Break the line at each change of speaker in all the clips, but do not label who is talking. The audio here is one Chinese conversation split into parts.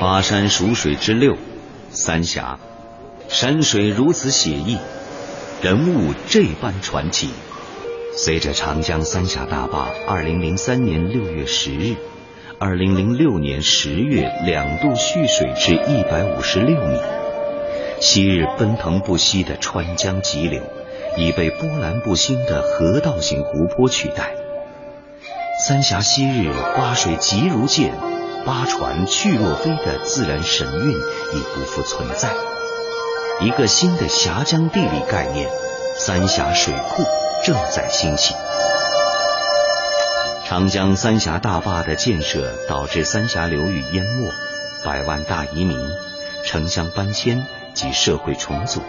巴山蜀水之六，三峡，山水如此写意，人物这般传奇。随着长江三峡大坝二零零三年六月十日、二零零六年十月两度蓄水至一百五十六米，昔日奔腾不息的川江急流，已被波澜不兴的河道型湖泊取代。三峡昔日花水急如箭。八船去若飞的自然神韵已不复存在，一个新的峡江地理概念——三峡水库正在兴起。长江三峡大坝的建设导致三峡流域淹没，百万大移民、城乡搬迁及社会重组，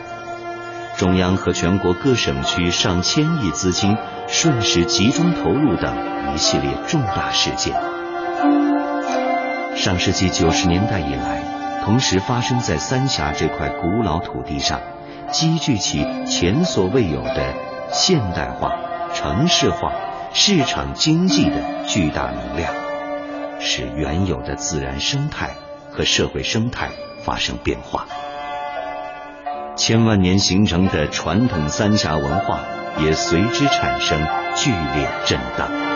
中央和全国各省区上千亿资金瞬时集中投入等一系列重大事件。上世纪九十年代以来，同时发生在三峡这块古老土地上，积聚起前所未有的现代化、城市化、市场经济的巨大能量，使原有的自然生态和社会生态发生变化。千万年形成的传统三峡文化也随之产生剧烈震荡。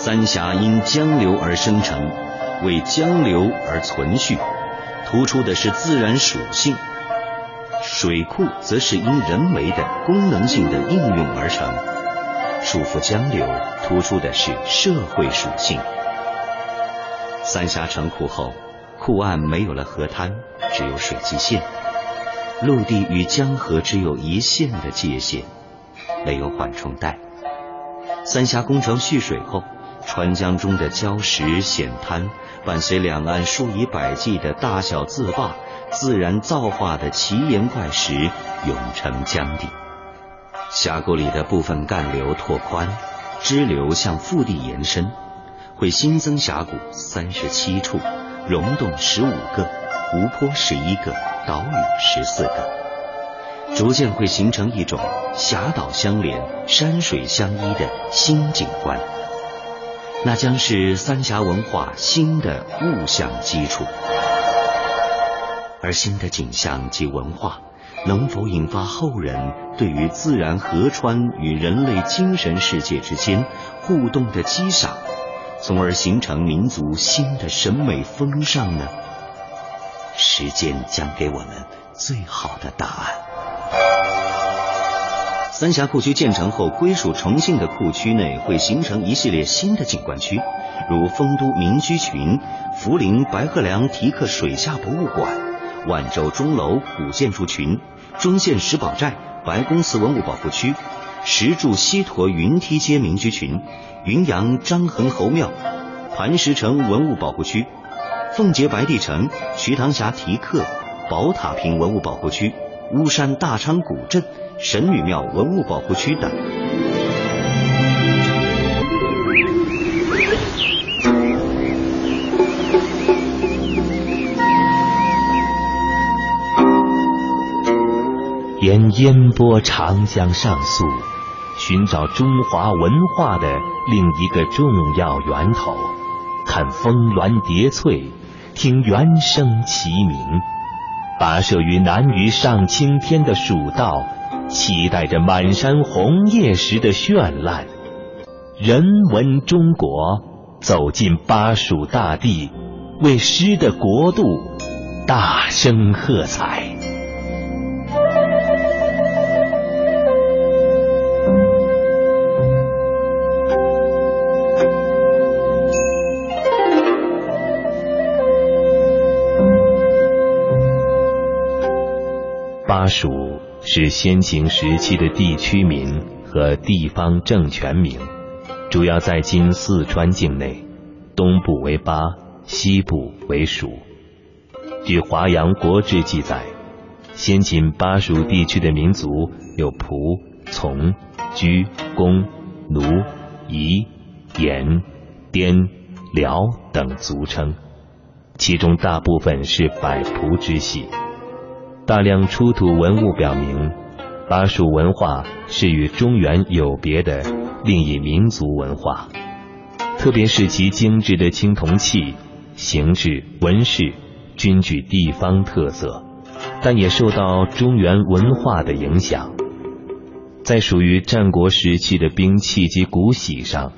三峡因江流而生成，为江流而存续，突出的是自然属性；水库则是因人为的功能性的应用而成，束缚江流，突出的是社会属性。三峡成库后，库岸没有了河滩，只有水基线，陆地与江河只有一线的界限，没有缓冲带。三峡工程蓄水后。川江中的礁石险滩，伴随两岸数以百计的大小自坝，自然造化的奇岩怪石涌成江底。峡谷里的部分干流拓宽，支流向腹地延伸，会新增峡谷三十七处，溶洞十五个，湖泊十一个，岛屿十四个，逐渐会形成一种峡岛相连、山水相依的新景观。那将是三峡文化新的物象基础，而新的景象及文化能否引发后人对于自然河川与人类精神世界之间互动的激赏，从而形成民族新的审美风尚呢？时间将给我们最好的答案。三峡库区建成后，归属重庆的库区内会形成一系列新的景观区，如丰都民居群、涪陵白鹤梁题刻水下博物馆、万州钟楼古建筑群、忠县石宝寨白公祠文物保护区、石柱西驼云梯街民居群、云阳张衡侯庙、磐石城文物保护区、奉节白帝城瞿塘峡题刻宝塔坪文物保护区、巫山大昌古镇。神女庙文物保护区等，
沿烟波长江上溯，寻找中华文化的另一个重要源头，看峰峦叠翠，听猿声齐鸣，跋涉于南隅上青天的蜀道。期待着满山红叶时的绚烂，人文中国走进巴蜀大地，为诗的国度大声喝彩。巴蜀。是先秦时期的地区名和地方政权名，主要在今四川境内，东部为巴，西部为蜀。据《华阳国志》记载，先秦巴蜀地区的民族有仆、从、居、公、奴、夷、延、滇、辽等族称，其中大部分是百仆之系。大量出土文物表明，巴蜀文化是与中原有别的另一民族文化，特别是其精致的青铜器、形制、纹饰均具地方特色，但也受到中原文化的影响。在属于战国时期的兵器及古玺上，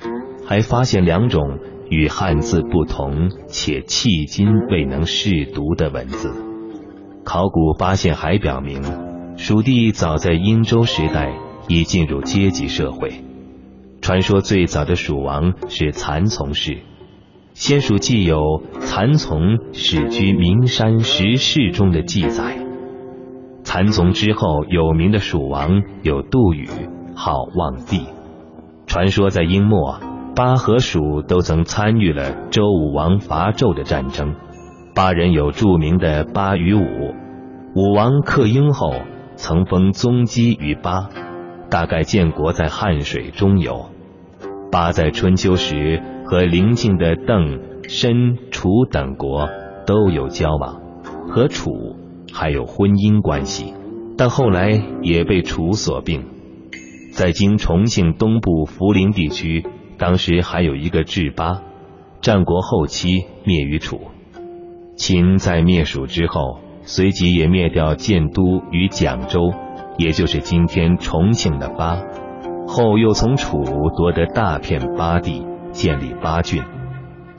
还发现两种与汉字不同且迄今未能试读的文字。考古发现还表明，蜀地早在殷周时代已进入阶级社会。传说最早的蜀王是蚕丛氏。先蜀既有蚕丛始居名山石室中的记载。蚕丛之后有名的蜀王有杜宇，号望帝。传说在殷末，巴和蜀都曾参与了周武王伐纣的战争。巴人有著名的巴与武，武王克殷后曾封宗基于巴，大概建国在汉水中游。巴在春秋时。和邻近的邓、申、楚等国都有交往，和楚还有婚姻关系，但后来也被楚所并。在今重庆东部涪陵地区，当时还有一个治巴，战国后期灭于楚。秦在灭蜀之后，随即也灭掉建都于蒋州，也就是今天重庆的巴，后又从楚夺得大片巴地。建立巴郡，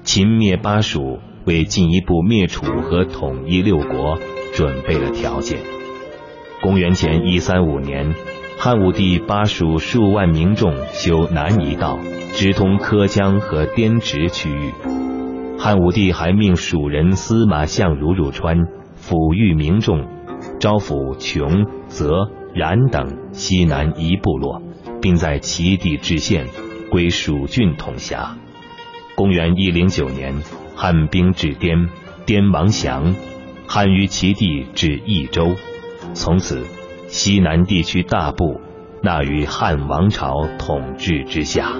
秦灭巴蜀，为进一步灭楚和统一六国准备了条件。公元前一三五年，汉武帝巴蜀数万民众修南夷道，直通柯江和滇池区域。汉武帝还命蜀人司马相如入川，抚育民众，招抚琼、泽、冉等西南夷部落，并在齐地置县。归蜀郡统辖。公元一零九年，汉兵至滇，滇王降，汉于其地至益州，从此西南地区大部纳于汉王朝统治之下。